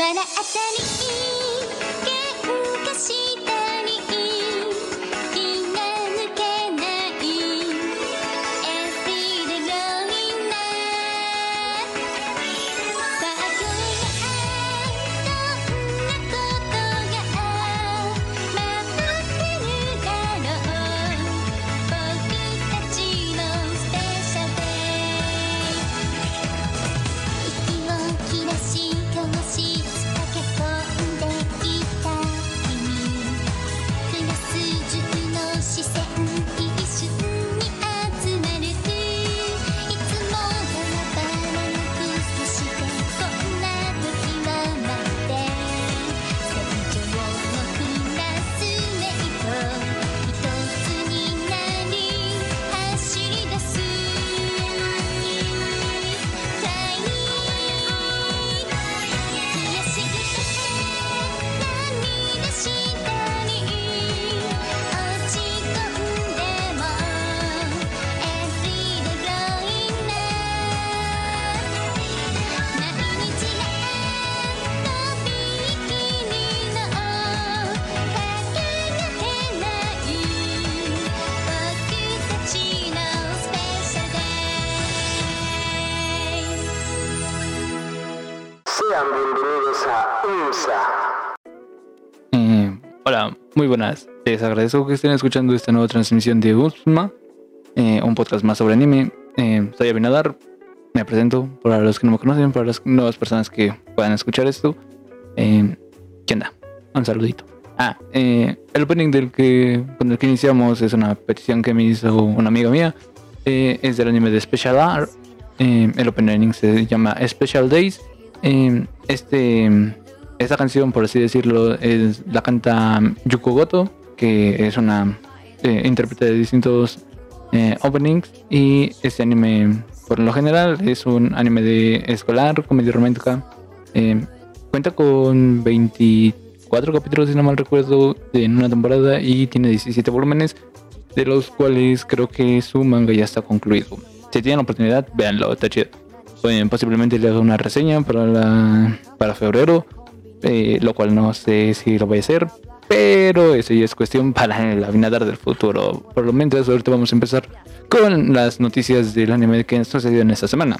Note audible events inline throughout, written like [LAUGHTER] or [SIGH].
笑ったり Sean bienvenidos a UNSA. Eh, hola, muy buenas. Les agradezco que estén escuchando esta nueva transmisión de USMA, eh, un podcast más sobre anime. Eh, soy Abinadar, me presento para los que no me conocen, para las nuevas personas que puedan escuchar esto. Eh, ¿Qué onda? Un saludito. Ah, eh, el opening del que, con el que iniciamos es una petición que me hizo una amiga mía. Eh, es del anime de Special Art. Eh, el opening se llama Special Days. Eh, este esta canción, por así decirlo, es, la canta Yuko Goto, que es una eh, intérprete de distintos eh, openings. Y este anime, por lo general, es un anime de escolar, comedia romántica. Eh, cuenta con 24 capítulos, si no mal recuerdo, en una temporada y tiene 17 volúmenes, de los cuales creo que su manga ya está concluido. Si tienen la oportunidad, véanlo, está chido. Oye, posiblemente le haga una reseña para, la, para febrero, eh, lo cual no sé si lo voy a hacer, pero eso ya es cuestión [LAUGHS] para el Abinadar del futuro. Por lo menos ahorita vamos a empezar con las noticias del anime que sucedió en esta semana.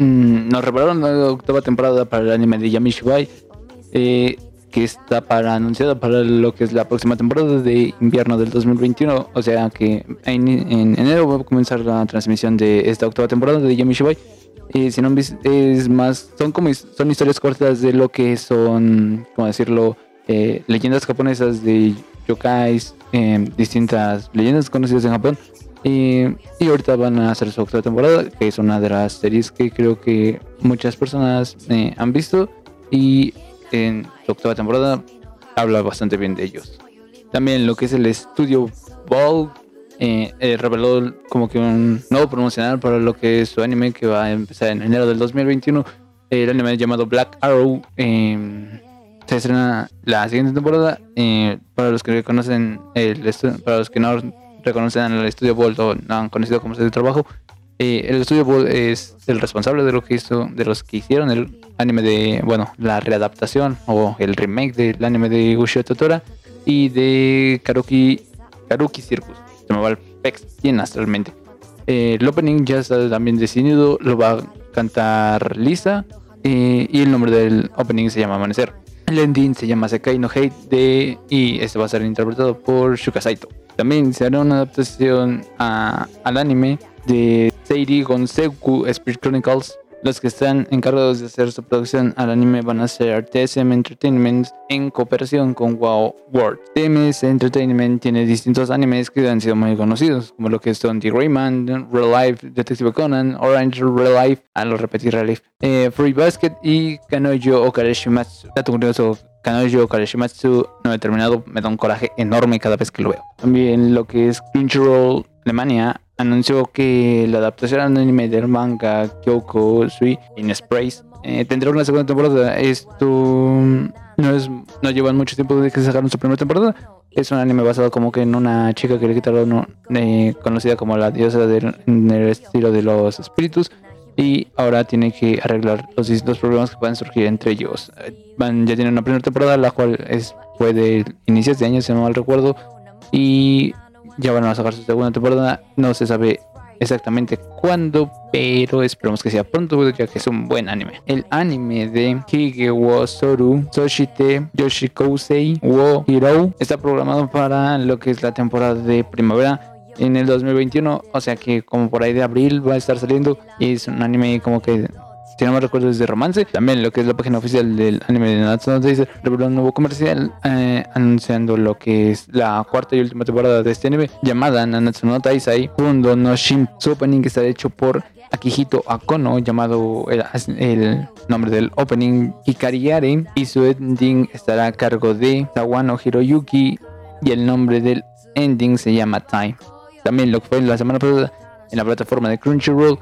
Mm, nos revelaron la octava temporada para el anime de Yamishibai, eh, que está para anunciada para lo que es la próxima temporada de invierno del 2021. O sea que en, en enero va a comenzar la transmisión de esta octava temporada de Yamishibai. Eh, si no es más, son como son historias cortas de lo que son, como decirlo, eh, leyendas japonesas de yokais, eh, distintas leyendas conocidas en Japón. Y, y ahorita van a hacer su octava temporada, que es una de las series que creo que muchas personas eh, han visto. Y en su octava temporada habla bastante bien de ellos. También lo que es el estudio Ball eh, eh, reveló como que un nuevo promocional para lo que es su anime que va a empezar en enero del 2021. El anime llamado Black Arrow. eh, se estrena la siguiente temporada. eh, para los que conocen el para los que no reconocen al estudio Bolt o han conocido cómo es el trabajo, eh, el estudio Bolt es el responsable de lo que hizo, de los que hicieron el anime de, bueno, la readaptación o el remake del anime de Ushio Totora y de Karuki, Karuki Circus. Se me va el pex bien astralmente. Eh, el opening ya está también decidido, lo va a cantar Lisa eh, y el nombre del opening se llama Amanecer. El ending se llama Sekai no Hate de, y este va a ser interpretado por Shuka Saito. También se hará una adaptación a- al anime de Seiri Gonseku Spirit Chronicles. Los que están encargados de hacer su producción al anime van a ser TSM Entertainment en cooperación con WoW World. TMS Entertainment tiene distintos animes que han sido muy conocidos, como lo que son The Rayman, Real Life, Detective Conan, Orange Real Life, a lo repetir Real Life, eh, Free Basket y Kanojo Okareshimatsu. Dato curioso, Kanojo Okareshimatsu no he terminado, me da un coraje enorme cada vez que lo veo. También lo que es Crunchyroll Alemania anunció que la adaptación anime del manga Kyoko Sui in Sprays eh, tendrá una segunda temporada. Esto no es no llevan mucho tiempo de que sacaron su primera temporada. Es un anime basado como que en una chica que le quitaron eh, conocida como la diosa del, en el estilo de los espíritus y ahora tiene que arreglar los distintos problemas que pueden surgir entre ellos. Ya tienen una primera temporada, la cual es fue de inicios de año, si no mal recuerdo, y ya van a sacar su segunda temporada. No se sabe exactamente cuándo, pero esperemos que sea pronto, ya que es un buen anime. El anime de Hige wo Soru Soshite Yoshikousei wo Hiro está programado para lo que es la temporada de primavera en el 2021, o sea que como por ahí de abril va a estar saliendo y es un anime como que si no me recuerdo es de romance. También lo que es la página oficial del anime de Natsuno dice reveló un nuevo comercial eh, anunciando lo que es la cuarta y última temporada de este anime llamada Nanatsu no Taisai Fundo no Shin. Su opening está hecho por Akihito Akono, llamado el, el nombre del opening Hikariare, y su ending estará a cargo de Sawano Hiroyuki, y el nombre del ending se llama Time. También lo que fue la semana pasada en la plataforma de Crunchyroll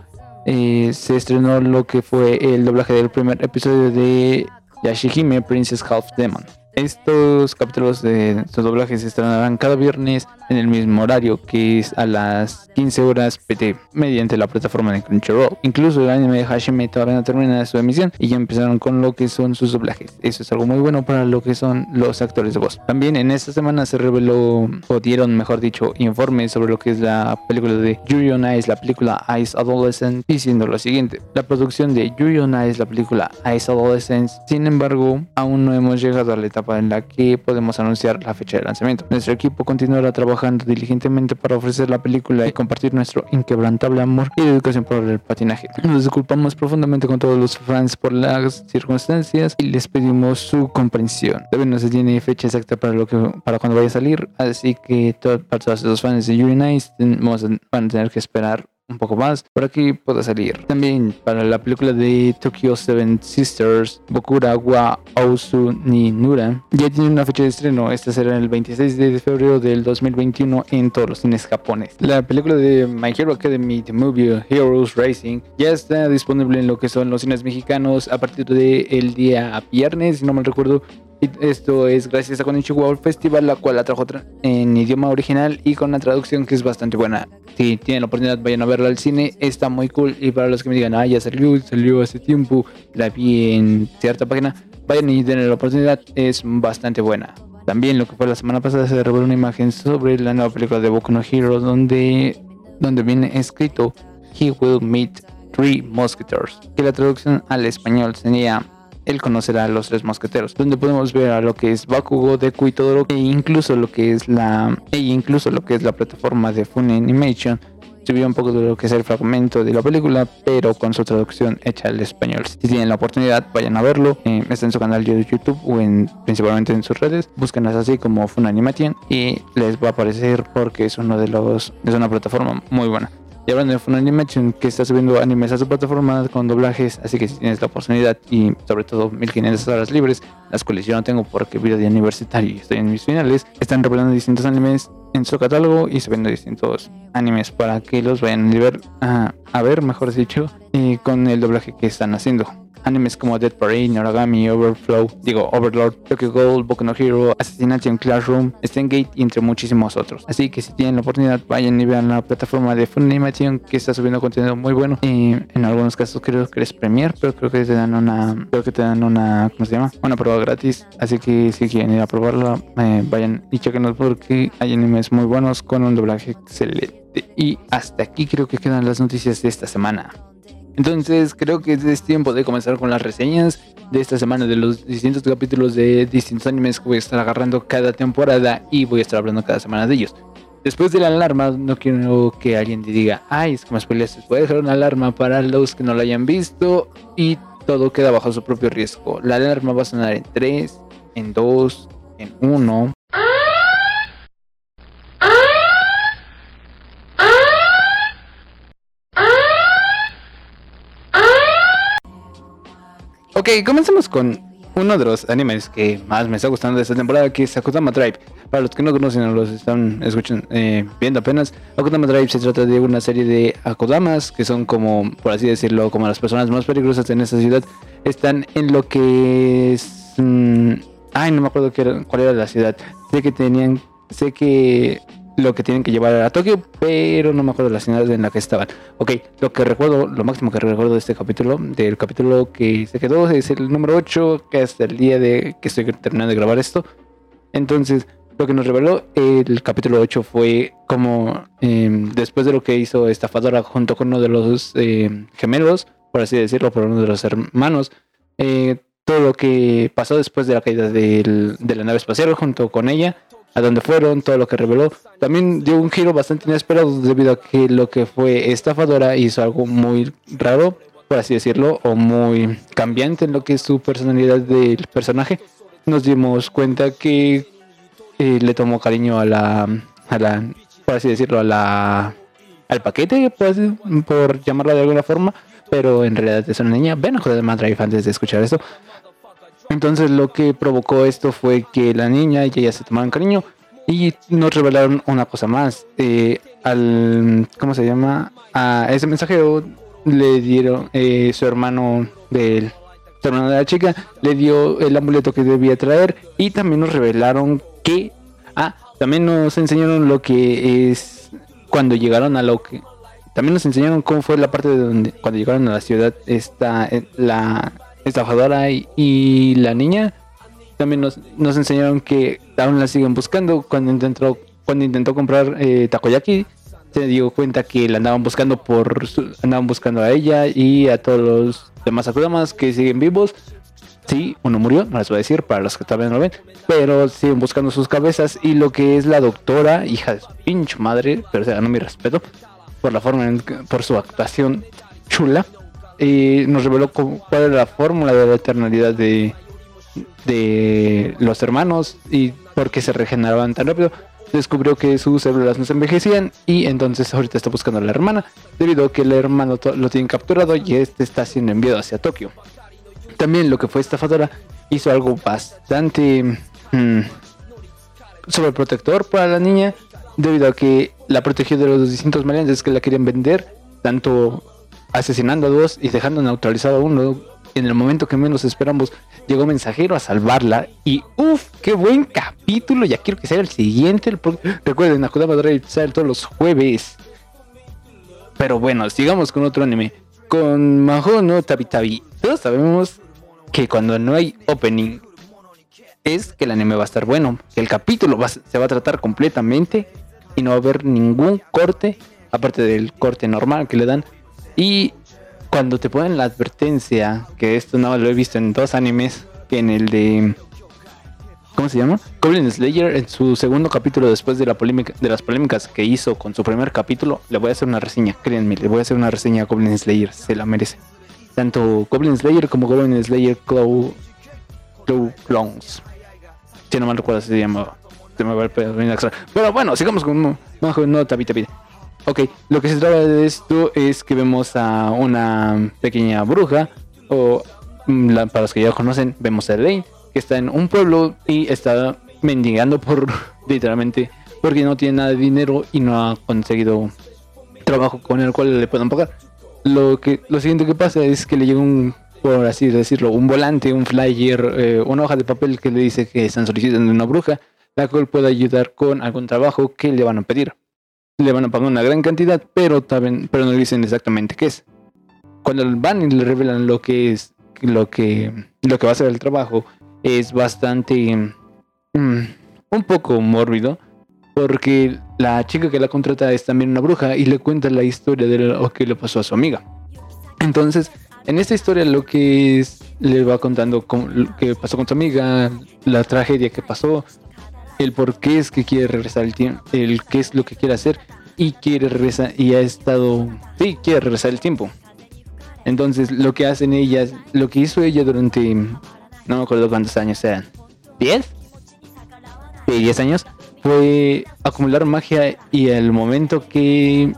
eh, se estrenó lo que fue el doblaje del primer episodio de Yashihime Princess Half Demon. Estos capítulos de estos doblajes se estrenarán cada viernes en el mismo horario, que es a las 15 horas PT, mediante la plataforma de Crunchyroll. Incluso el anime de Hashime todavía no termina su emisión y ya empezaron con lo que son sus doblajes. Eso es algo muy bueno para lo que son los actores de voz. También en esta semana se reveló, o dieron, mejor dicho, informes sobre lo que es la película de Yuri on la película Ice Adolescent, diciendo lo siguiente. La producción de Yuri on la película Ice Adolescent, sin embargo, aún no hemos llegado a la etapa en la que podemos anunciar la fecha de lanzamiento. Nuestro equipo continuará trabajando diligentemente para ofrecer la película y compartir nuestro inquebrantable amor y dedicación por el patinaje. Nos disculpamos profundamente con todos los fans por las circunstancias y les pedimos su comprensión. Todavía no se tiene fecha exacta para lo que para cuando vaya a salir, así que para todos los fans de Yuri Nice van a tener que esperar un poco más para que pueda salir. También para la película de Tokyo Seven Sisters, Bokura wa Ousu ni Nura, ya tiene una fecha de estreno. Esta será el 26 de febrero del 2021 en todos los cines japoneses. La película de My Hero Academy, The Movie Heroes Racing, ya está disponible en lo que son los cines mexicanos a partir del el día viernes, si no mal recuerdo. Y esto es gracias a Konichiwa World Festival, la cual la trajo tra- en idioma original y con una traducción que es bastante buena. Si tienen la oportunidad, vayan a verla al cine, está muy cool. Y para los que me digan, ah, ya salió, salió hace tiempo, la vi en cierta página, vayan y denle la oportunidad, es bastante buena. También lo que fue la semana pasada se reveló una imagen sobre la nueva película de Boku no Hero, donde, donde viene escrito He will meet three musketeers, que la traducción al español sería él conocerá a los tres mosqueteros, donde podemos ver a lo que es Bakugo, Deku y Todoro, e incluso lo que es la, e incluso lo que es la plataforma de Funimation. Subió un poco de lo que es el fragmento de la película, pero con su traducción hecha al español. Si tienen la oportunidad, vayan a verlo. Eh, está en su canal de YouTube o en, principalmente en sus redes. Búsquenlas así como Funimation y les va a aparecer porque es uno de los, es una plataforma muy buena. Y hablando de Funimation, que está subiendo animes a su plataforma con doblajes, así que si tienes la oportunidad y sobre todo 1500 horas libres, las cuales yo no tengo porque vida de universitario y estoy en mis finales, están revelando distintos animes en su catálogo y subiendo distintos animes para que los vayan a ver, a, ver mejor dicho, y con el doblaje que están haciendo. Animes como Dead Parade, Noragami, Overflow, digo Overlord, Tokyo Ghoul, Boku no Hero, Assassination Classroom, Gate y entre muchísimos otros. Así que si tienen la oportunidad, vayan y vean la plataforma de Funimation que está subiendo contenido muy bueno. Y en algunos casos creo que es Premiere, pero creo que te dan una, creo que te dan una, ¿cómo se llama? Una gratis. Así que si quieren ir a probarla, eh, vayan y chequenos porque hay animes muy buenos con un doblaje excelente. Y hasta aquí creo que quedan las noticias de esta semana. Entonces creo que es tiempo de comenzar con las reseñas de esta semana de los distintos capítulos de distintos animes que voy a estar agarrando cada temporada y voy a estar hablando cada semana de ellos. Después de la alarma, no quiero que alguien diga, ay, es que me. Voy a dejar una alarma para los que no la hayan visto y todo queda bajo su propio riesgo. La alarma va a sonar en 3, en 2, en 1. Ok, comencemos con uno de los animes que más me está gustando de esta temporada, que es Akutama Drive. Para los que no conocen o los están escuchando, eh, viendo apenas, Akutama Drive se trata de una serie de Akudamas, que son como, por así decirlo, como las personas más peligrosas en esta ciudad. Están en lo que mm, ay, no me acuerdo qué era- cuál era la ciudad. Sé que tenían... Sé que lo que tienen que llevar a Tokio, pero no me acuerdo la ciudad en la que estaban. Ok, lo que recuerdo, lo máximo que recuerdo de este capítulo, del capítulo que se quedó, es el número 8, que hasta el día de que estoy terminando de grabar esto. Entonces, lo que nos reveló el capítulo 8 fue como em, después de lo que hizo Estafadora junto con uno de los em, gemelos, por así decirlo, por uno de los hermanos, eh, todo lo que pasó después de la caída de la nave espacial junto con ella, a dónde fueron, todo lo que reveló, también dio un giro bastante inesperado debido a que lo que fue Estafadora hizo algo muy raro, por así decirlo, o muy cambiante en lo que es su personalidad del personaje. Nos dimos cuenta que eh, le tomó cariño a la, a la, por así decirlo, a la, al paquete, así- por llamarlo de alguna forma, pero en realidad es una niña. Ven a joder Drive antes de escuchar esto. Entonces lo que provocó esto fue que la niña y ella se tomaron cariño y nos revelaron una cosa más. Eh, al, ¿cómo se llama? A ese mensajero le dieron eh, su hermano del su hermano de la chica le dio el amuleto que debía traer y también nos revelaron que ah también nos enseñaron lo que es cuando llegaron a lo que también nos enseñaron cómo fue la parte de donde cuando llegaron a la ciudad esta eh, la estafadora y, y la niña. También nos, enseñaron que aún la siguen buscando. Cuando intentó cuando intentó comprar eh, takoyaki se dio cuenta que la andaban buscando por andaban buscando a ella y a todos los demás Akudamas que siguen vivos. Sí uno murió no les voy a decir para los que no lo ven pero siguen buscando sus cabezas y lo que es la doctora hija de su pinche madre pero se ganó mi respeto por la forma en por su actuación chula y nos reveló cuál era la fórmula de la eternalidad de de los hermanos y por qué se regeneraban tan rápido. Descubrió que sus células no se envejecían y entonces ahorita está buscando a la hermana, debido a que el hermano lo tienen capturado y este está siendo enviado hacia Tokio. También lo que fue estafadora hizo algo bastante mm, sobreprotector para la niña, debido a que la protegió de los distintos maleantes que la querían vender, tanto asesinando a dos y dejando neutralizado a uno. En el momento que menos esperamos, llegó mensajero a salvarla y uff, qué buen capítulo. Ya quiero que sea el siguiente. el Recuerden, Akudama Drive sale todos los jueves. Pero bueno, sigamos con otro anime. Con Maho no Tabi Tabi. Todos sabemos que cuando no hay opening es que el anime va a estar bueno. Que el capítulo se va a tratar completamente y no va a haber ningún corte, aparte del corte normal que le dan. Y cuando te ponen la advertencia, que esto más lo he visto en dos animes, que en el de... ¿Cómo se llama? Goblin Slayer, en su segundo capítulo después de, la polémica, de las polémicas que hizo con su primer capítulo, le voy a hacer una reseña, créanme, le voy a hacer una reseña a Goblin Slayer, se la merece. Tanto Goblin Slayer como Goblin Slayer Claw, Claw Clones. Si no mal recuerdo se llama. Se me va extra. Pero bueno, sigamos con Majo no Tabi Tabi. Ok, lo que se trata de esto es que vemos a una pequeña bruja, o mm, la- para los que ya conocen, vemos a Elaine, que está en un pueblo y está mendigando por, [LAUGHS] literalmente, porque no tiene nada de dinero y no ha conseguido trabajo con el cual le puedan pagar. Lo que lo siguiente que pasa es que le llega un, por así decirlo, un volante, un flyer, eh, una hoja de papel que le dice que están solicitando una bruja, la cual puede ayudar con algún trabajo que le van a pedir le van a pagar una gran cantidad, pero también, pero no le dicen exactamente qué es. Cuando van y le revelan lo que es, lo que, lo que va a ser el trabajo, es bastante, mm, un poco mórbido, porque la chica que la contrata es también una bruja y le cuenta la historia de lo que le pasó a su amiga. Entonces, en esta historia lo que es, le va contando cómo- lo que pasó con su amiga, la tragedia que pasó, el por qué es que quiere regresar el tiempo, el qué es lo que quiere hacer y quiere regresar y ha estado, sí, quiere regresar el tiempo. Entonces, lo que hacen ellas, lo que hizo ella durante, no me acuerdo cuántos años eran, ¿10? Sí, 10 años, fue acumular magia y al momento que,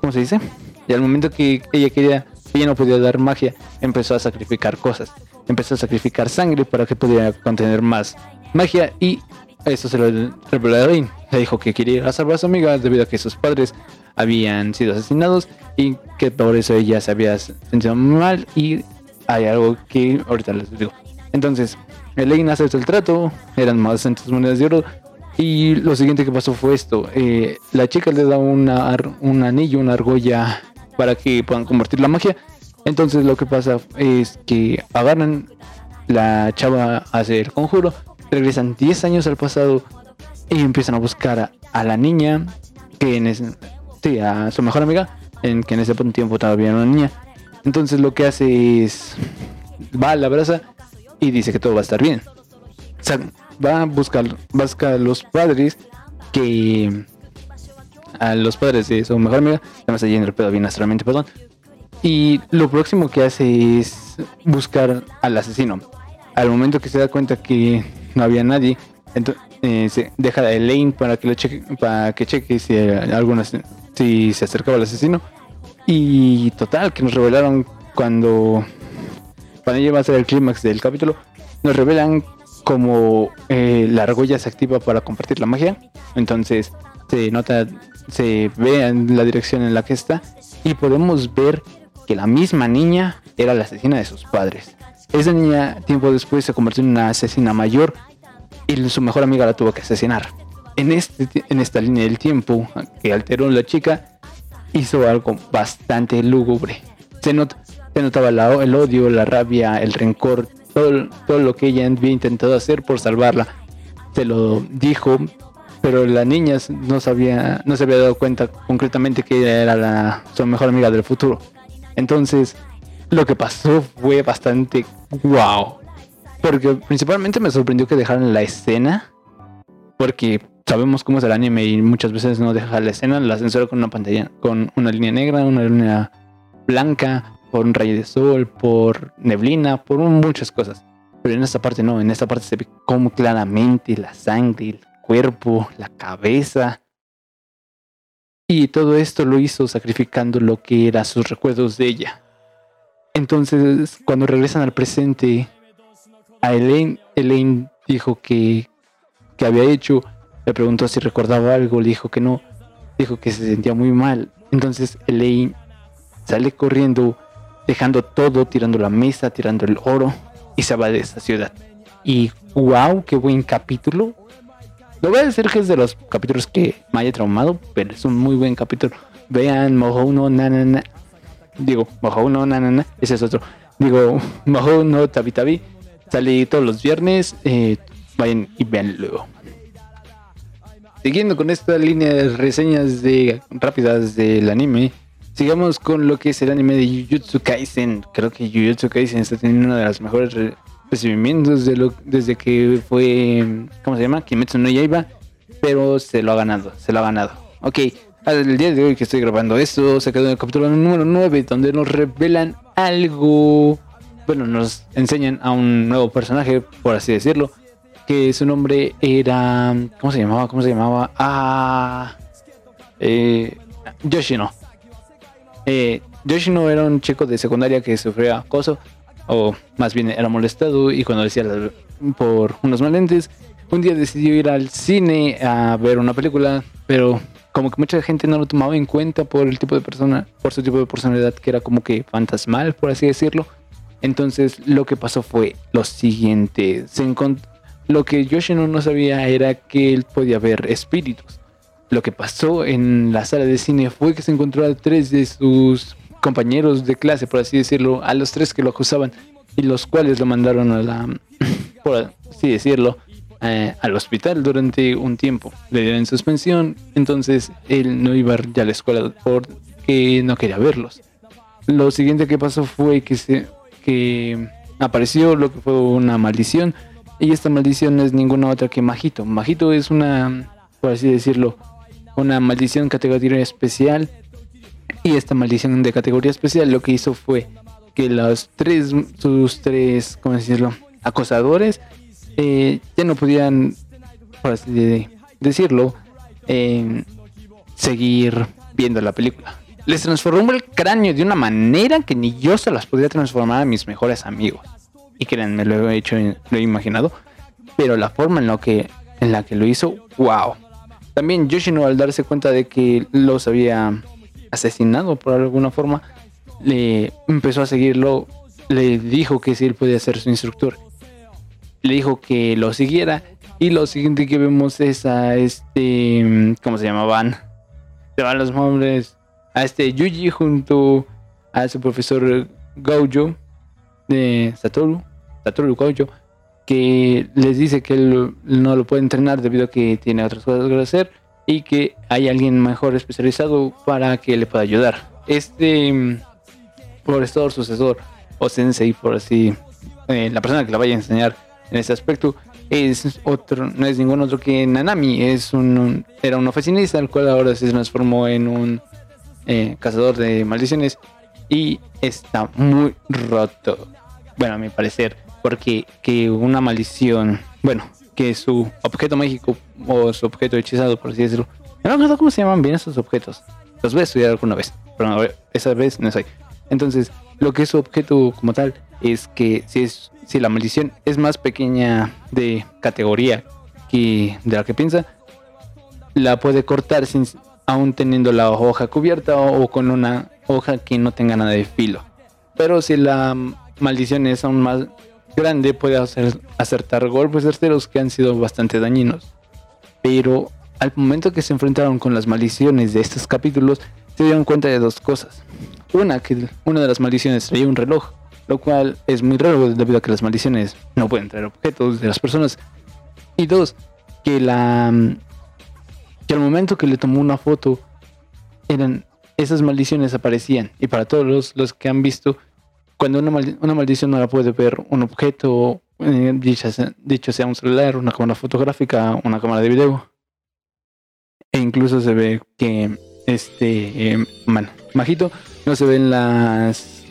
¿cómo se dice? Y al momento que ella quería, ella no podía dar magia, empezó a sacrificar cosas. empezó a sacrificar sangre para que pudiera contener más magia y eso se lo reveló a Elaine. Le dijo que quería ir a salvar a su amiga debido a que sus padres habían sido asesinados y que por eso ella se había sentido mal y hay algo que ahorita les digo. Entonces, Elaine acepta el trato, eran más de 200 monedas de oro y lo siguiente que pasó fue esto. eh, la chica le da una, un anillo, una argolla para que puedan convertir la magia. Entonces lo que pasa es que agarran la chava hace el conjuro, regresan 10 años al pasado y empiezan a buscar a, la niña, que en ese, sí, a su mejor amiga, en que en ese tiempo todavía era una niña. Entonces lo que hace es va a la brasa y dice que todo va a estar bien. O sea, va a buscar, va a los padres que a los padres de su mejor amiga, me está yendo el pedo bien astralmente, perdón. Y lo próximo que hace es buscar al asesino. Al momento que se da cuenta que no había nadie, entonces se deja a Elaine para que lo cheque, para que cheque si algunas si se acercaba al asesino. Y total, que nos revelaron cuando cuando ya va a ser el clímax del capítulo, nos revelan como eh, la argolla se activa para compartir la magia. Entonces se nota, se ve en la dirección en la que está y podemos ver que la misma niña era la asesina de sus padres. Esa niña tiempo después se convirtió en una asesina mayor y su mejor amiga la tuvo que asesinar. En, este, en esta línea del tiempo que alteró la chica, hizo algo bastante lúgubre. Se, se notaba la- el odio, la rabia, el rencor, todo, todo lo que ella había intentado hacer por salvarla. Se lo dijo, pero la niña no sabía, no se había dado cuenta concretamente que era su mejor amiga del futuro. Entonces, lo que pasó fue bastante wow. Porque principalmente me sorprendió que dejaran la escena. Porque sabemos cómo es el anime y muchas veces no deja la escena, la censura con una pantalla, con una línea negra, una línea blanca, por un rayo de sol, por neblina, por muchas cosas. Pero en esta parte no, en esta parte se ve como claramente la sangre, el cuerpo, la cabeza. Y todo esto lo hizo sacrificando lo que eran sus recuerdos de ella. Entonces, cuando regresan al presente, a Elaine, Elaine dijo que, que había hecho, le preguntó si recordaba algo, le dijo que no, dijo que se sentía muy mal. Entonces Elaine sale corriendo, dejando todo, tirando la mesa, tirando el oro y se va de esa ciudad. Y wow, qué buen capítulo. No voy a decir que es de los capítulos que me haya traumado, pero es un muy buen capítulo. Vean Moho no na na na. Digo, Moho no na na na. Ese es otro. Digo, [LAUGHS] Moho no tabi tabi. Sale todos los viernes. eh, vayan y veanlo. Siguiendo con esta línea de reseñas de rápidas del anime, sigamos con lo que es el anime de Jujutsu Kaisen. Creo que Jujutsu Kaisen está teniendo uno de los mejores re- recibimientos de desde que fue, ¿cómo se llama? Kimetsu no Yaiba, pero se lo ha ganado, se lo ha ganado. Ok, el día de hoy que estoy grabando esto, se quedó en el capítulo número 9, donde nos revelan algo, bueno, nos enseñan a un nuevo personaje, por así decirlo, que su nombre era, ¿cómo se llamaba? ¿Cómo se llamaba? Ah, eh, Yoshino. Eh, Yoshino era un chico de secundaria que sufría acoso, o más bien era molestado, y cuando decía por unos malentes, un día decidió ir al cine a ver una película, pero como que mucha gente no lo tomaba en cuenta por el tipo de persona, por su tipo de personalidad que era como que fantasmal, por así decirlo. Entonces lo que pasó fue lo siguiente, se lo que Yoshino no sabía era que él podía ver espíritus. Lo que pasó en la sala de cine fue que se encontró a tres de sus compañeros de clase, por así decirlo, a los tres que lo acusaban y los cuales lo mandaron a la, [CLEARS THROAT] por así decirlo, eh, al hospital durante un tiempo. Le dieron suspensión, entonces él no iba ya a la escuela porque no quería verlos. Lo siguiente que pasó fue que se que apareció lo que fue una maldición y esta maldición no es ninguna otra que Majito. Majito es una, por así decirlo, una maldición categoría especial y esta maldición de categoría especial lo que hizo fue que los tres, sus tres, ¿cómo decirlo? Acosadores eh, ya no podían, por así de- decirlo, eh, seguir viendo la película. Les transformó el cráneo de una manera que ni yo se las podía transformar a mis mejores amigos. y créanme, lo he hecho, lo he imaginado, pero la forma en, lo que, en la que lo hizo, wow. También Yoshino al darse cuenta de que los había asesinado por alguna forma, le empezó a seguirlo, le dijo que si él podía ser su instructor. Le dijo que lo siguiera y lo siguiente que vemos es a este, ¿cómo se llamaban? Se van los nombres. A este Yuji junto a su profesor Gojo de Satoru, Satoru Gojo, que les dice que él no lo puede entrenar debido a que tiene otras cosas que hacer y que hay alguien mejor especializado para que le pueda ayudar. Este mm, profesor, sucesor o sensei, por así, eh, la persona que la vaya a enseñar en ese aspecto, es otro, no es ningún otro que Nanami, es un, era un oficinista, el cual ahora se transformó en un eh, cazador de maldiciones y está muy roto. Bueno, a mi parecer, porque que una maldición, bueno, que su objeto mágico o su objeto hechizado, por así decirlo, no me acuerdo cómo se llaman bien esos objetos. Los voy a estudiar alguna vez, pero esa vez no soy. Entonces, lo que es su objeto como tal es que si es si la maldición es más pequeña de categoría que de la que piensa, la puede cortar sin aún teniendo la hoja cubierta o, con una hoja que no tenga nada de filo. Pero si la maldición es aún más grande, puede hacer, acertar golpes certeros que han sido bastante dañinos. Pero al momento que se enfrentaron con las maldiciones de estos capítulos, se dieron cuenta de dos cosas. Una, que una de las maldiciones traía un reloj lo cual es muy raro debido a que las maldiciones no pueden traer objetos de las personas. Y dos, que la que al momento que le tomó una foto eran esas maldiciones aparecían y para todos los, que han visto cuando una, maldición no la puede ver un objeto eh, dicho, sea un celular, una cámara fotográfica, una cámara de video e incluso se ve que este eh, Majito no se ven las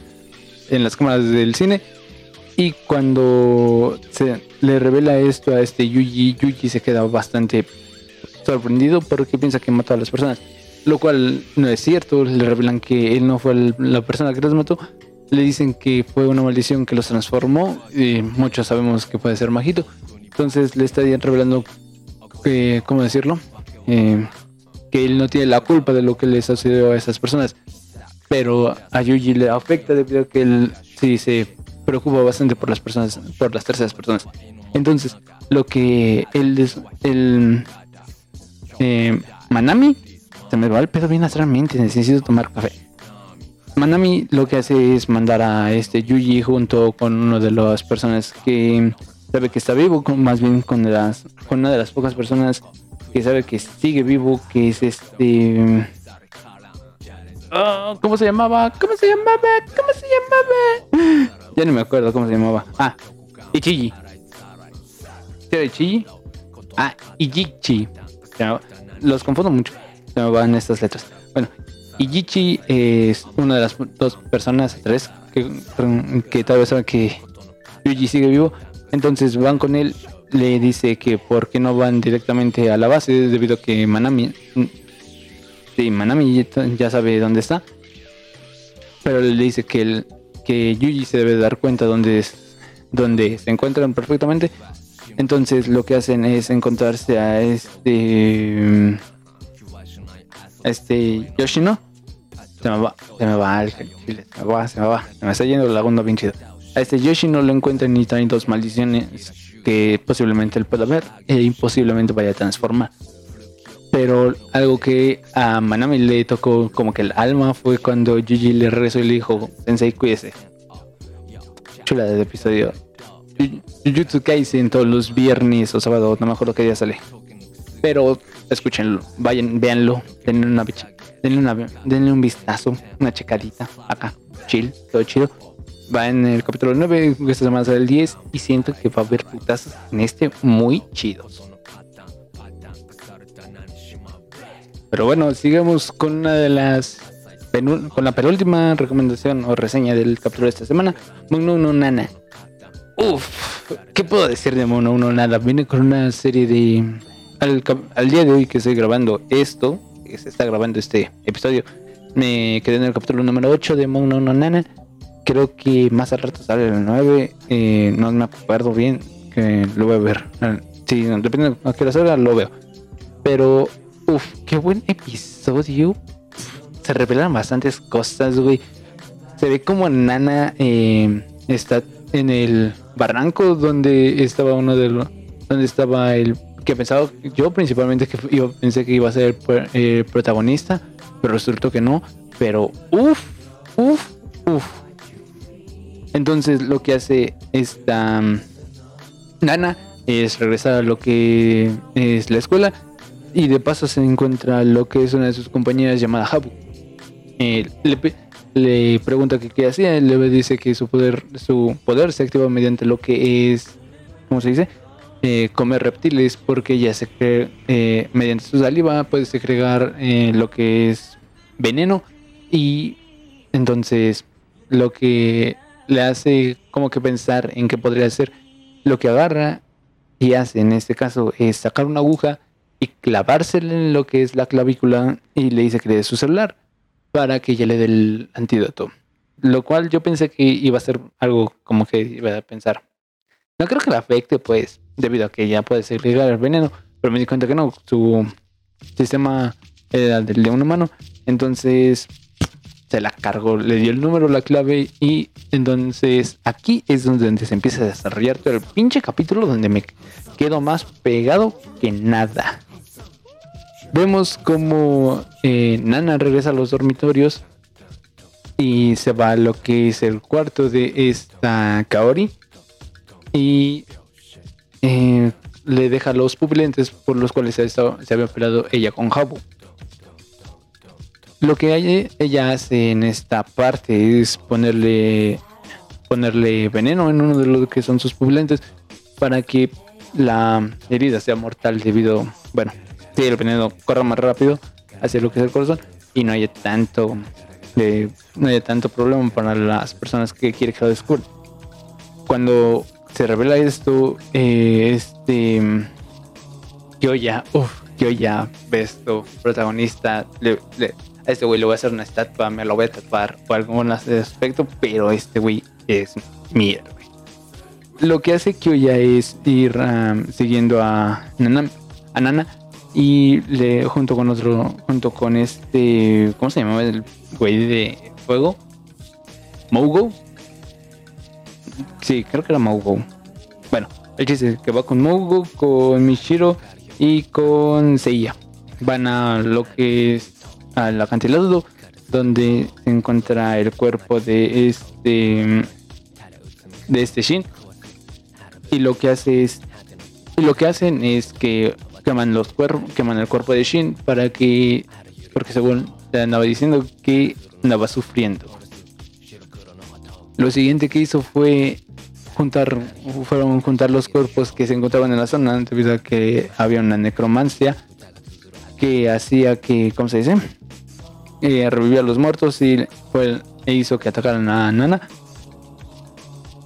en las cámaras del cine. Y cuando se le revela esto a este Yuji, Yuji se queda bastante sorprendido porque piensa que mató a las personas. Lo cual no es cierto, le revelan que él no fue la persona que los mató. Le dicen que fue una maldición que los transformó. Y muchos sabemos que puede ser Majito. Entonces le está revelando que, ¿cómo decirlo? Eh, que él no tiene la culpa de lo que le sucedió a esas personas pero a Yuji le afecta debido a que él sí se preocupa bastante por las personas, por las terceras personas. Entonces, lo que él, el eh, Manami, se me va el pedo bien astralmente, necesito tomar café. Manami lo que hace es mandar a este Yuji junto con uno de las personas que sabe que está vivo, más bien con, las, con una de las pocas personas que sabe que sigue vivo, que es este Oh, ¿Cómo se llamaba? ¿Cómo se llamaba? ¿Cómo se llamaba? Ya no me acuerdo cómo se llamaba. Ah, Ichiji. ¿Era Ichiji? Ah, Ijichi. Los confundo mucho. Se me van estas letras. Bueno, Ijichi es una de las dos personas, tres, que, tal vez saben que Yuji sigue vivo. Entonces van con él. Le dice que por qué no van directamente a la base debido a que Manami Sí, Manami ya sabe dónde está. Pero le dice que, el, que Yuji se debe dar cuenta dónde, es, dónde se encuentran perfectamente. Entonces lo que hacen es encontrarse a este. A este Yoshino. Se me va, se me va se me va, se me va. Se me está yendo la onda bien. A este Yoshino lo encuentran y traen dos maldiciones que posiblemente él pueda ver e imposiblemente vaya a transformar. Pero algo que a Manami le tocó como que el alma fue cuando Yuji le regresó y le dijo, Sensei, cuídese. Chula del episodio. Jujutsu Kaisen todos los viernes o sábados, no me acuerdo qué día sale. Pero escúchenlo, vayan, véanlo, denle una denle, una, denle un vistazo, una checadita acá, chill, todo chido. Va en el capítulo 9, esta semana sale el 10 y siento que va a haber putazos en este muy chidos. Pero bueno, sigamos con una de las con la penúltima recomendación o reseña del capítulo de esta semana, Mono no Nana. Uf, ¿qué puedo decir de Mono no Nana? Viene con una serie de al, día de hoy que estoy grabando esto, que se está grabando este episodio, me quedé en el capítulo número 8 de Mono no Nana, creo que más al rato sale el 9. eh, no me acuerdo bien. Que lo voy a ver. Ah, Sí, no, depende a qué hora lo veo. Pero, uff, qué buen episodio. Se revelan bastantes cosas, güey. Se ve como Nana eh, está en el barranco donde estaba uno de los. Donde estaba el. Que pensaba yo principalmente que iba, pensé que iba a ser el, el protagonista. Pero resultó que no. Pero, uff, uff, uff. Entonces lo que hace esta mm, Nana es regresar a lo que es la escuela y de paso se encuentra lo que es una de sus compañeras llamada Habu. Eh, le, le pregunta que qué hacía, le dice que su poder, su poder se activa mediante lo que es, ¿cómo se dice? Eh, comer reptiles porque ella se eh, mediante su saliva puede segregar eh, lo que es veneno y entonces lo que le hace como que pensar en qué podría ser lo que agarra y hace en este caso es sacar una aguja y clavársela en lo que es la clavícula y le dice que le dé su celular para que ella le dé el antídoto. Lo cual yo pensé que iba a ser algo como que iba a pensar. No creo que la afecte, pues, debido a que ella puede segregar el veneno, pero me di cuenta que no, su sistema era del de un humano, entonces se la cargó, le dio el número, la clave y entonces aquí es donde se empieza a desarrollar todo el pinche capítulo donde me quedo más pegado que nada. Vemos como eh, Nana regresa a los dormitorios y se va a lo que es el cuarto de esta Kaori y eh, le deja los pupilentes por los cuales se, había peleado ella con Habu. Lo que ella hace en esta parte es ponerle ponerle veneno en uno de los que son sus pupilentes para que la herida sea mortal debido, bueno, el veneno corra más rápido hacia lo que es el corazón y no haya tanto de, no haya tanto problema para las personas que quieren que lo descubran. Cuando se revela esto, eh, este Kyoya, uff, Kyoya, besto, protagonista, a este güey le voy a hacer una estatua, me lo voy a tatuar o ese aspecto, pero este güey es mi héroe. Lo que hace Kyoya es ir am, siguiendo a Nana y le junto con otro, junto con este, ¿cómo se llamaba el güey de fuego? Mogo. Sí, creo que era Mogo. Bueno, el chiste que va con Mogo, con Michiro y con Seiya. Van a lo que es al acantilado donde se encuentra el cuerpo de este de este Shin y lo que hace es y lo que hacen es que queman los cuerpos queman el cuerpo de Shin para que porque según te andaba diciendo que andaba sufriendo. Lo siguiente que hizo fue juntar fueron juntar los cuerpos que se encontraban en la zona debido a que había una necromancia que hacía que cómo se dice eh, revivía a los muertos y fue e hizo que atacaran a Nana.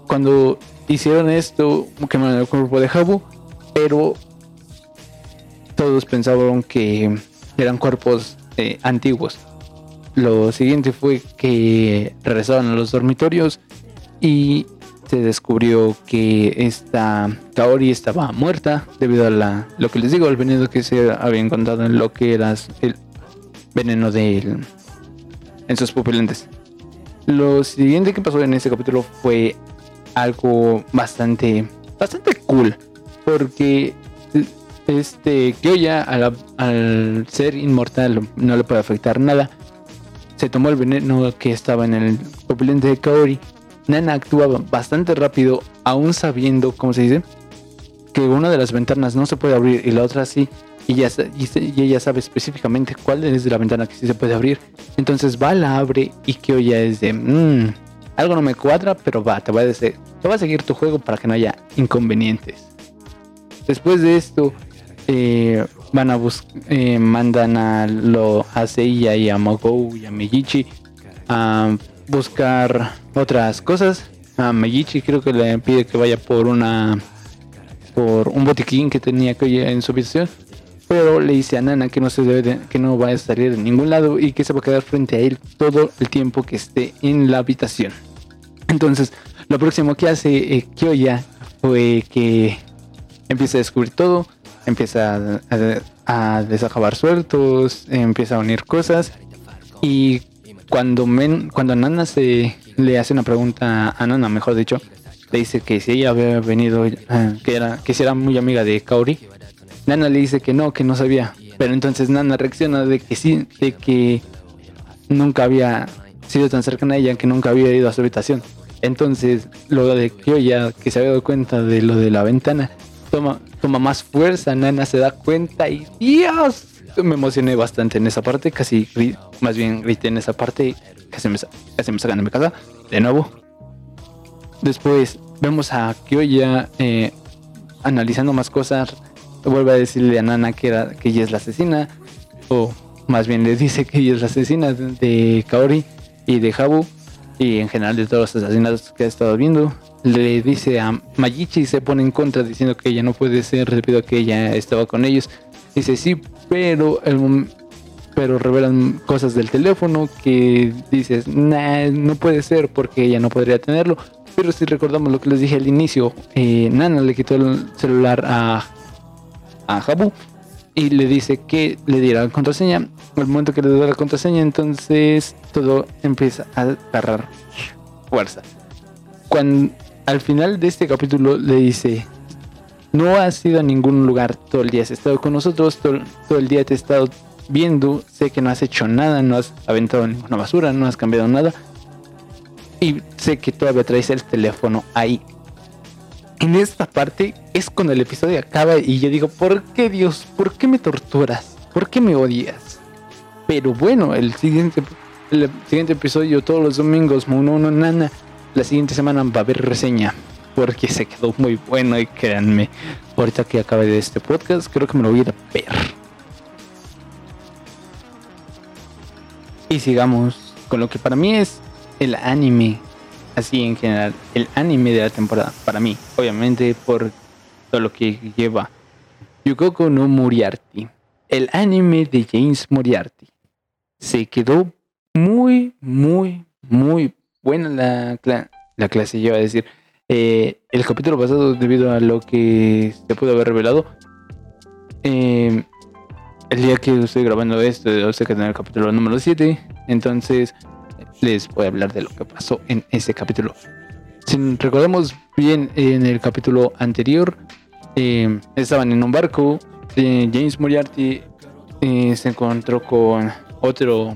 Cuando hicieron esto quemaron el cuerpo de Habu pero todos pensaban que eran cuerpos eh, antiguos lo siguiente fue que regresaron a los dormitorios y se descubrió que esta Kaori estaba muerta debido a la, lo que les digo, el veneno que se había encontrado en lo que era el veneno de él en sus pupilentes. Lo siguiente que pasó en este capítulo fue algo bastante, bastante cool, porque este Kyoya al, al ser inmortal no le puede afectar nada. Se tomó el veneno que estaba en el pupilente de Kaori Nana actuaba bastante rápido, aún sabiendo, ¿cómo se dice? Que una de las ventanas no se puede abrir y la otra sí. Y, ya, y, y ella sabe específicamente cuál es la ventana que sí se puede abrir. Entonces va, la abre y que ya es de... "Mm, algo no me cuadra, pero va, te va, a te va a seguir tu juego para que no haya inconvenientes. Después de esto, eh, van a buscar, mandan a lo a Seiya y a Mogou y a Meiji a buscar otras cosas. A Meiji creo que le pide que vaya por una por un botiquín que tenía que en su habitación, pero le dice a Nana que no se debe de- que no va a salir de ningún lado y que se va a quedar frente a él todo el tiempo que esté en la habitación. Entonces, lo próximo que hace eh, Kyoya fue que empieza a descubrir todo, empieza a, a desacabar sueltos, empieza a unir cosas y cuando, men, cuando Nana se le hace una pregunta a Nana, mejor dicho, le dice que si ella había venido, eh, que era que si era muy amiga de Kaori, Nana le dice que no, que no sabía. Pero entonces Nana reacciona de que sí, de que nunca había sido tan cercana a ella, que nunca había ido a su habitación. Entonces, lo de Kyoya, que se había dado cuenta de lo de la ventana, toma, toma más fuerza, Nana se da cuenta y Dios, me emocioné bastante en esa parte, casi más bien grité en esa parte, casi me, casi me sacan de mi casa, de nuevo. Después vemos a Kyoya eh, analizando más cosas, vuelve a decirle a Nana que, ella es la asesina, o más bien le dice que ella es la asesina de- Kaori y de Habu, y en general de todos los asesinatos que ha estado viendo. Le dice a Mayichi y se pone en contra diciendo que ella no puede ser debido a que ella estaba con ellos. Dice sí, pero el pero revelan cosas del teléfono que dices, nah, no puede ser porque ella no podría tenerlo. Pero si recordamos lo que les dije al inicio, eh, Nana le quitó el celular a, a Habu y le dice que le diera la contraseña. Al momento que le da la contraseña, entonces todo empieza a agarrar fuerza. Cuando al final de este capítulo le dice, no has ido a ningún lugar todo el día, has estado con nosotros, todo, todo el día te he estado viendo, sé que no has hecho nada, no has aventado ninguna basura, no has cambiado nada. Y sé que todavía traes el teléfono ahí. En esta parte es cuando el episodio acaba y yo digo, ¿por qué Dios? ¿Por qué me torturas? ¿Por qué me odias? Pero bueno, el siguiente, el siguiente episodio todos los domingos, Mono Nana, la siguiente semana va a haber reseña. Porque se quedó muy bueno y créanme, ahorita que acabe de este podcast, creo que me lo voy a ir a ver. Y sigamos con lo que para mí es el anime, así en general, el anime de la temporada, para mí, obviamente por todo lo que lleva Yukoko no Moriarty, el anime de James Moriarty. Se quedó muy, muy, muy buena la, la clase, yo iba a decir. Eh, el capítulo pasado, debido a lo que se pudo haber revelado, eh, el día que estoy grabando esto, yo sé que en el capítulo número 7, entonces les voy a hablar de lo que pasó en ese capítulo. Si recordamos bien, en el capítulo anterior, eh, estaban en un barco, eh, James Moriarty eh, se encontró con otro,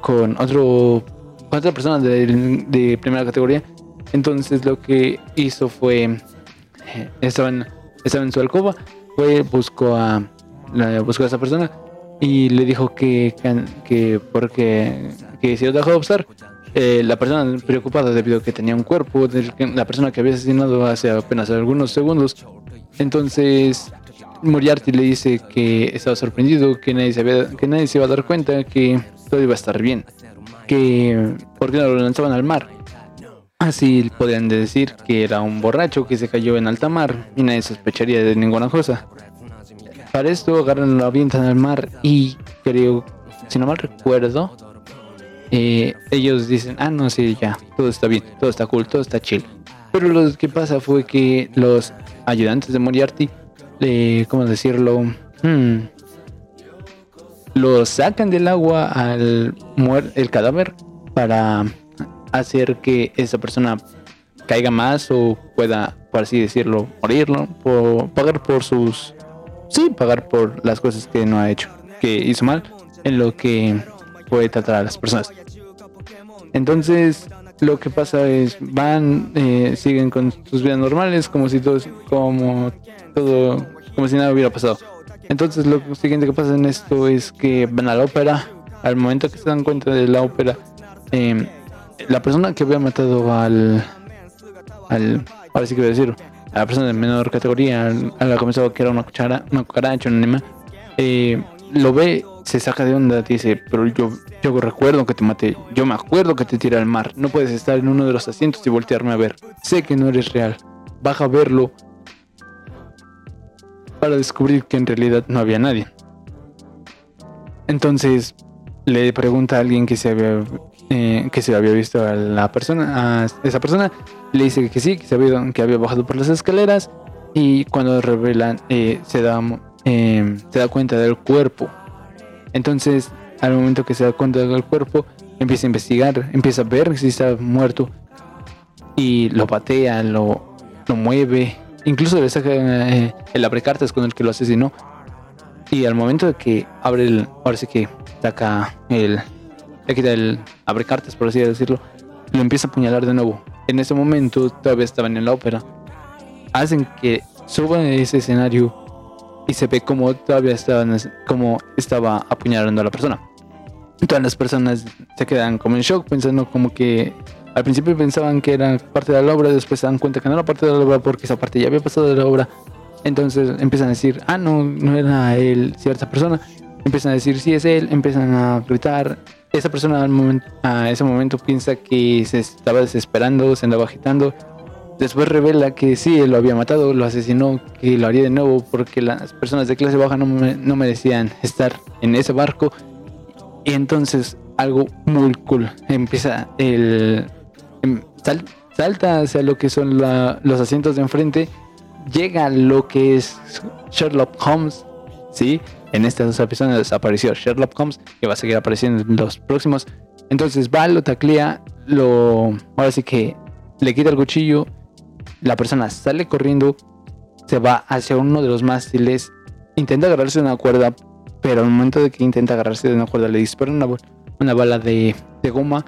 con otro, con otra persona de, primera categoría. Entonces lo que hizo fue, eh, estaban, estaba en su alcoba, fue, buscó a, la, buscó a esa persona y le dijo que, que, que porque que si lo dejó de usar, eh, la persona preocupada debido a que tenía un cuerpo de la persona que había asesinado hace apenas algunos segundos. Entonces Moriarty le dice que estaba sorprendido, que nadie se, había- que nadie se iba a dar cuenta, que todo iba a estar bien, que por qué no lo lanzaban al mar. Así podrían decir que era un borracho que se cayó en alta mar y nadie sospecharía de ninguna cosa. Para esto agarran, lo avientan al mar y creo, si no mal recuerdo, eh, ellos dicen, ah, no, sí, ya, todo está bien, todo está cool, todo está chill. Pero lo que pasa fue que los ayudantes de Moriarty, eh, ¿cómo decirlo? Hmm, lo sacan del agua al muer el cadáver para hacer que esa persona caiga más o pueda, por así decirlo, morirlo, por pagar por sus, sí, pagar por las cosas que no ha hecho, que hizo mal, en lo que puede tratar a las personas. Entonces, lo que pasa es van, eh, siguen con sus vidas normales, como si todo, como todo, como si nada hubiera pasado. Entonces, lo siguiente que pasa en esto es que van a la ópera. Al momento que se dan cuenta de la ópera, eh, la persona que había matado al, al, ahora sí que voy a la persona de menor categoría, a la que pensaba que era una cuchara, una cucaracha, un animal, eh, lo ve, se saca de onda, dice, pero yo, yo recuerdo que te maté, yo me acuerdo que te tiré al mar, no puedes estar en uno de los asientos y voltearme a ver, sé que no eres real, baja a verlo para descubrir que en realidad no había nadie. Entonces le pregunta a alguien que se había eh, que se había visto a la persona, a esa persona, le dice que sí, que, había, que había bajado por las escaleras y cuando revelan eh, se, da, eh, se da cuenta del cuerpo. Entonces, al momento que se da cuenta del cuerpo, empieza a investigar, empieza a ver si está muerto y lo patea, lo, lo mueve, incluso le saca eh, el abrecartas con el que lo asesinó. Y al momento de que abre el, ahora que saca el, le quita el abrecartas, por así decirlo, lo empieza a apuñalar de nuevo. En ese momento todavía estaban en la ópera. Hacen que suban a ese escenario y se ve como todavía estaban, como estaba apuñalando a la persona. Todas las personas se quedan como en shock pensando como que al principio pensaban que era parte de la obra, después se dan cuenta que no era parte de la obra porque esa parte ya había pasado de la obra. Entonces empiezan a decir, ah, no, no era él cierta persona. Empiezan a decir, sí es él, empiezan a gritar. Esa persona al momento, a ese momento piensa que se estaba desesperando, se andaba agitando. Después revela que sí, él lo había matado, lo asesinó, que lo haría de nuevo porque las personas de clase baja no, me- no merecían estar en ese barco. Y entonces algo muy cool. Empieza el... em, sal- salta hacia lo que son los asientos de enfrente. Llega lo que es Sherlock Holmes. Sí, en estas dos episodios apareció Sherlock Holmes, que va a seguir apareciendo en los próximos. Entonces va, lo taclea, lo... Ahora sí que le quita el cuchillo. La persona sale corriendo, se va hacia uno de los mástiles, intenta agarrarse de una cuerda, pero al momento de que intenta agarrarse de una cuerda le dispara una, una bala de, de goma,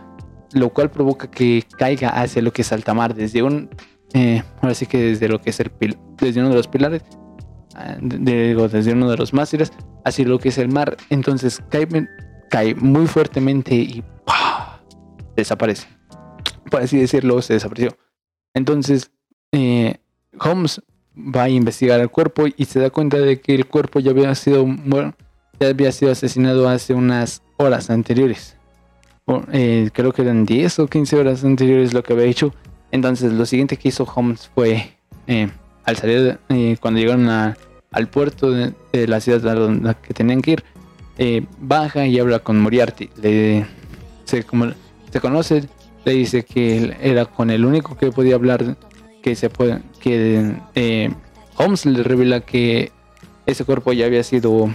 lo cual provoca que caiga hacia lo que es alta mar desde un, eh, ahora sí que desde lo que es el pil- desde uno de los pilares, ah, digo, desde uno de los mástiles hacia lo que es el mar, entonces cae, cae muy fuertemente y ¡pah! desaparece, por así decirlo, se desapareció. Entonces, eh, Holmes va a investigar el cuerpo y se da cuenta de que el cuerpo ya había sido ya había sido asesinado hace unas horas anteriores. Eh, creo que eran 10 o 15 horas anteriores lo que había hecho. Entonces lo siguiente que hizo Holmes fue, eh, al salir, eh, cuando llegaron al puerto de, la ciudad a donde que tenían que ir, eh, baja y habla con Moriarty. Le, se, como, se conoce, le dice que era con el único que podía hablar, que se puede, que Holmes le revela que ese cuerpo ya había sido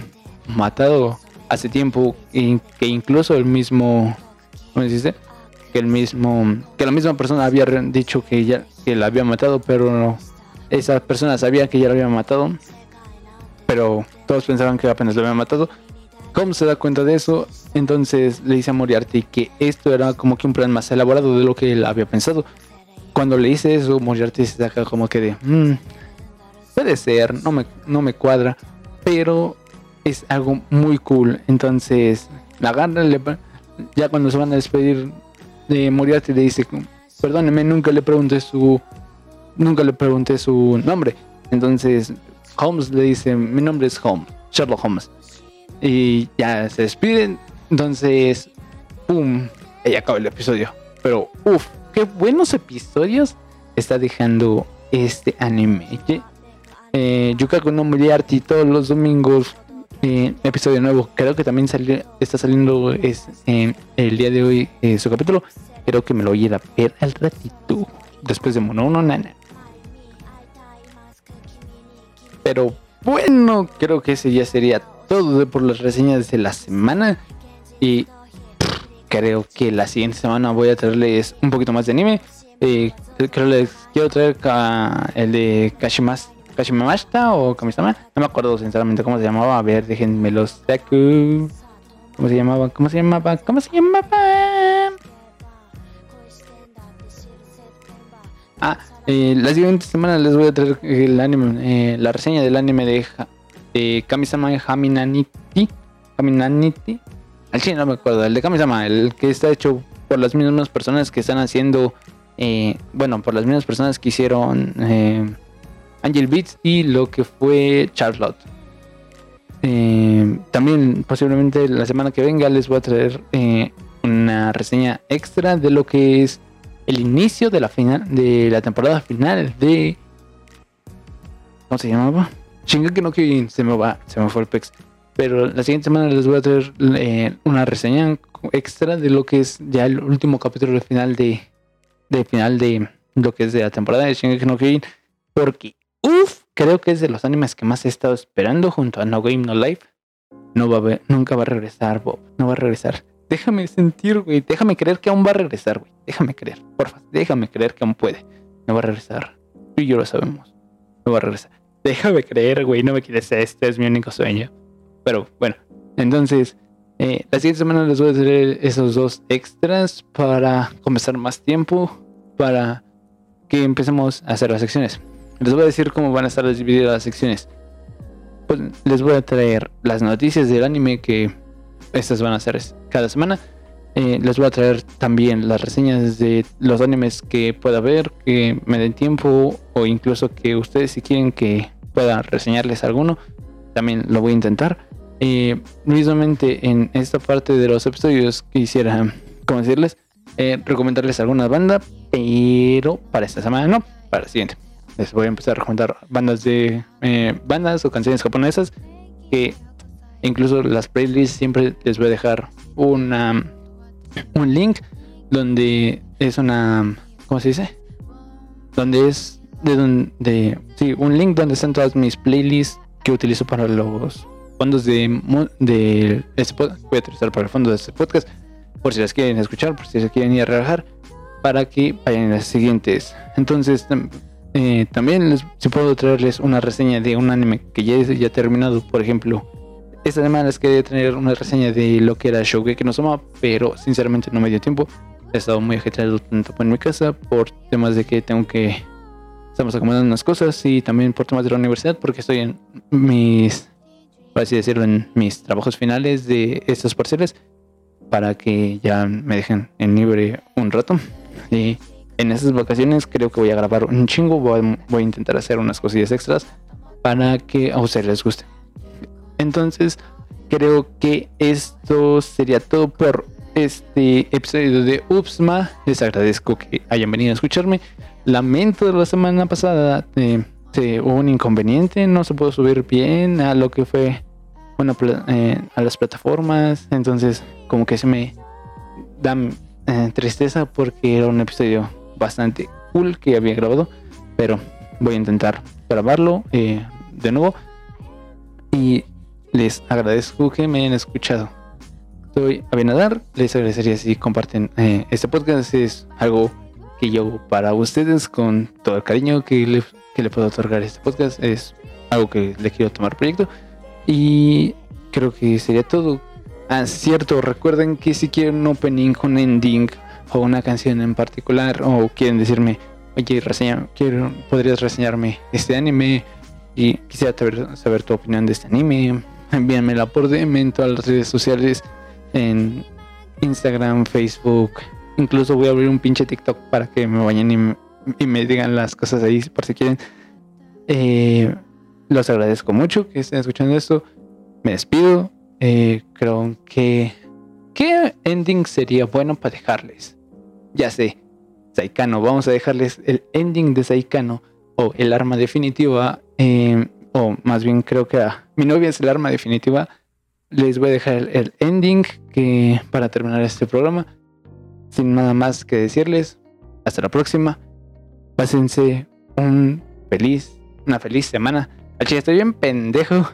matado hace tiempo que incluso el mismo ¿cómo que el mismo que la misma persona había dicho que ya que la había matado pero no, esa persona sabía que ya la había matado pero todos pensaban que apenas lo había matado. Holmes se da cuenta de eso entonces le dice a Moriarty que esto era como que un plan más elaborado de lo que él había pensado. Cuando le dice eso Moriarty se saca como que de "Mm, puede ser no me no me cuadra pero es algo muy cool. Entonces, la agarra, le ya cuando se van a despedir de Moriarty le dice, perdóneme, nunca le pregunté su, nunca le pregunté su nombre. Entonces, Holmes le dice, mi nombre es Holmes, Sherlock Holmes. Y ya se despiden. Entonces, ¡pum! Ahí acaba el episodio. Pero, uff, qué buenos episodios está dejando este anime. Eh, Yukaku no Moriarty todos los domingos eh, episodio nuevo. Creo que también sali- está saliendo es, en el día de hoy eh, su capítulo. Creo que me lo voy a ir a ver al ratito. Después de Mono Uno Nana. Pero bueno, creo que ese ya sería todo por las reseñas de la semana. Y creo que la siguiente semana voy a traerles un poquito más de anime. Eh, creo les quiero traer el de Kashimas, Kashimamashita o Kamisama. No me acuerdo sinceramente cómo se llamaba. A ver, déjenme los. ¿Cómo se llamaba? ¿Cómo se llamaba? ¿Cómo se llamaba? Ah, eh, la siguiente semana les voy a traer el anime, eh, la reseña del anime de, de Kamisama Haminaniti. Haminaniti. Al chino no me acuerdo, el de Kamisama, el que está hecho por las mismas personas que están haciendo, eh, bueno, por las mismas personas que hicieron eh, Angel Beats y lo que fue Charlotte. Eh, también posiblemente la semana que venga les voy a traer eh, una reseña extra de lo que es el inicio de la final de la temporada final de ¿cómo se llamaba? Shingeki no se me va se me fue el pex pero la siguiente semana les voy a traer eh, una reseña extra de lo que es ya el último capítulo del final de, de final de lo que es de la temporada de Shingeki no Kyojin. Uff, creo que es de los animes que más he estado esperando junto a No Game No Life. No va a ver, nunca va a regresar, Bob. No va a regresar. Déjame sentir, güey. Déjame creer que aún va a regresar, güey. Déjame creer, porfa. Déjame creer que aún puede. No va a regresar. Tú y yo lo sabemos. No va a regresar. Déjame creer, güey. No me quieres. Este es mi único sueño. Pero bueno, entonces, eh, la siguiente semana les voy a hacer esos dos extras para comenzar más tiempo. Para que empecemos a hacer las secciones. Les voy a decir cómo van a estar divididas las secciones. Pues les voy a traer las noticias del anime que estas van a ser cada semana. Eh, les voy a traer también las reseñas de los animes que pueda ver, que me den tiempo o incluso que ustedes si quieren que pueda reseñarles alguno, también lo voy a intentar. Eh, mismamente en esta parte de los episodios quisiera, como decirles, eh, recomendarles alguna banda, pero para esta semana no, para la siguiente. Les voy a empezar a recomendar bandas de eh, bandas o canciones japonesas que incluso las playlists siempre les voy a dejar una un link donde es una ¿cómo se dice? donde es de donde sí, un link donde están todas mis playlists que utilizo para los fondos de, de este podcast. Voy a utilizar para el fondo de este podcast por si las quieren escuchar, por si se quieren ir a relajar, para que vayan las siguientes. Entonces, eh, también les, si puedo traerles una reseña de un anime que ya, ya terminado, por ejemplo. Esta semana les quería tener una reseña de lo que era Shogeki no Soma, pero sinceramente no me dio tiempo. He estado muy ajetreado tanto en mi casa por temas de que tengo que estamos acomodando unas cosas y también por temas de la universidad porque estoy en mis, por así decirlo, en mis trabajos finales de estos parciales para que ya me dejen en libre un rato. Y en esas vacaciones creo que voy a grabar un chingo, voy, voy a intentar hacer unas cosillas extras para que a ustedes les guste. Entonces, creo que esto sería todo por este episodio de Upsma. Les agradezco que hayan venido a escucharme. Lamento la semana pasada eh, hubo un inconveniente, no se pudo subir bien a lo que fue bueno, eh, a las plataformas. Entonces, como que se me da eh, tristeza porque era un episodio bastante cool que había grabado. Pero voy a intentar grabarlo eh, de nuevo. Y les agradezco que me hayan escuchado. Soy Abinadar. Les agradecería si comparten eh, este podcast. Es algo que yo para ustedes con todo el cariño que le, que le puedo otorgar a este podcast. Es algo que le quiero tomar proyecto. Y creo que sería todo. Ah, cierto, recuerden que si quieren un opening, un ending o una canción en particular o quieren decirme, oye, reseña, quiero, podrías reseñarme este anime y quisiera saber, saber tu opinión de este anime, envíenmela por DM en todas las redes sociales, en Instagram, Facebook, incluso voy a abrir un pinche TikTok para que me vayan y me, y me digan las cosas ahí por si quieren. Eh, los agradezco mucho que estén escuchando esto. Me despido. Eh, creo que... ¿Qué ending sería bueno para dejarles? Ya sé, Saikano. Vamos a dejarles el ending de Saikano o el arma definitiva. eh, o más bien creo que a mi novia es el arma definitiva. Les voy a dejar el, ending que para terminar este programa. Sin nada más que decirles. Hasta la próxima. Pásense un feliz, una feliz semana. Oye, estoy bien pendejo.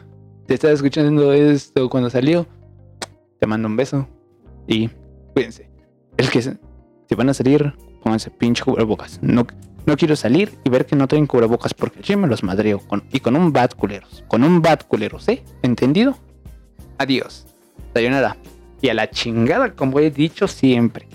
Si estás escuchando esto cuando salió, te mando un beso. Y cuídense. El que si van a salir, pónganse pinche cubrebocas. No, no quiero salir y ver que no traen cubrebocas porque yo me los madreo. Y con un bat culeros. Con un bat culeros, ¿eh? ¿Entendido? Adiós. Sayonara. Y a la chingada, como he dicho siempre.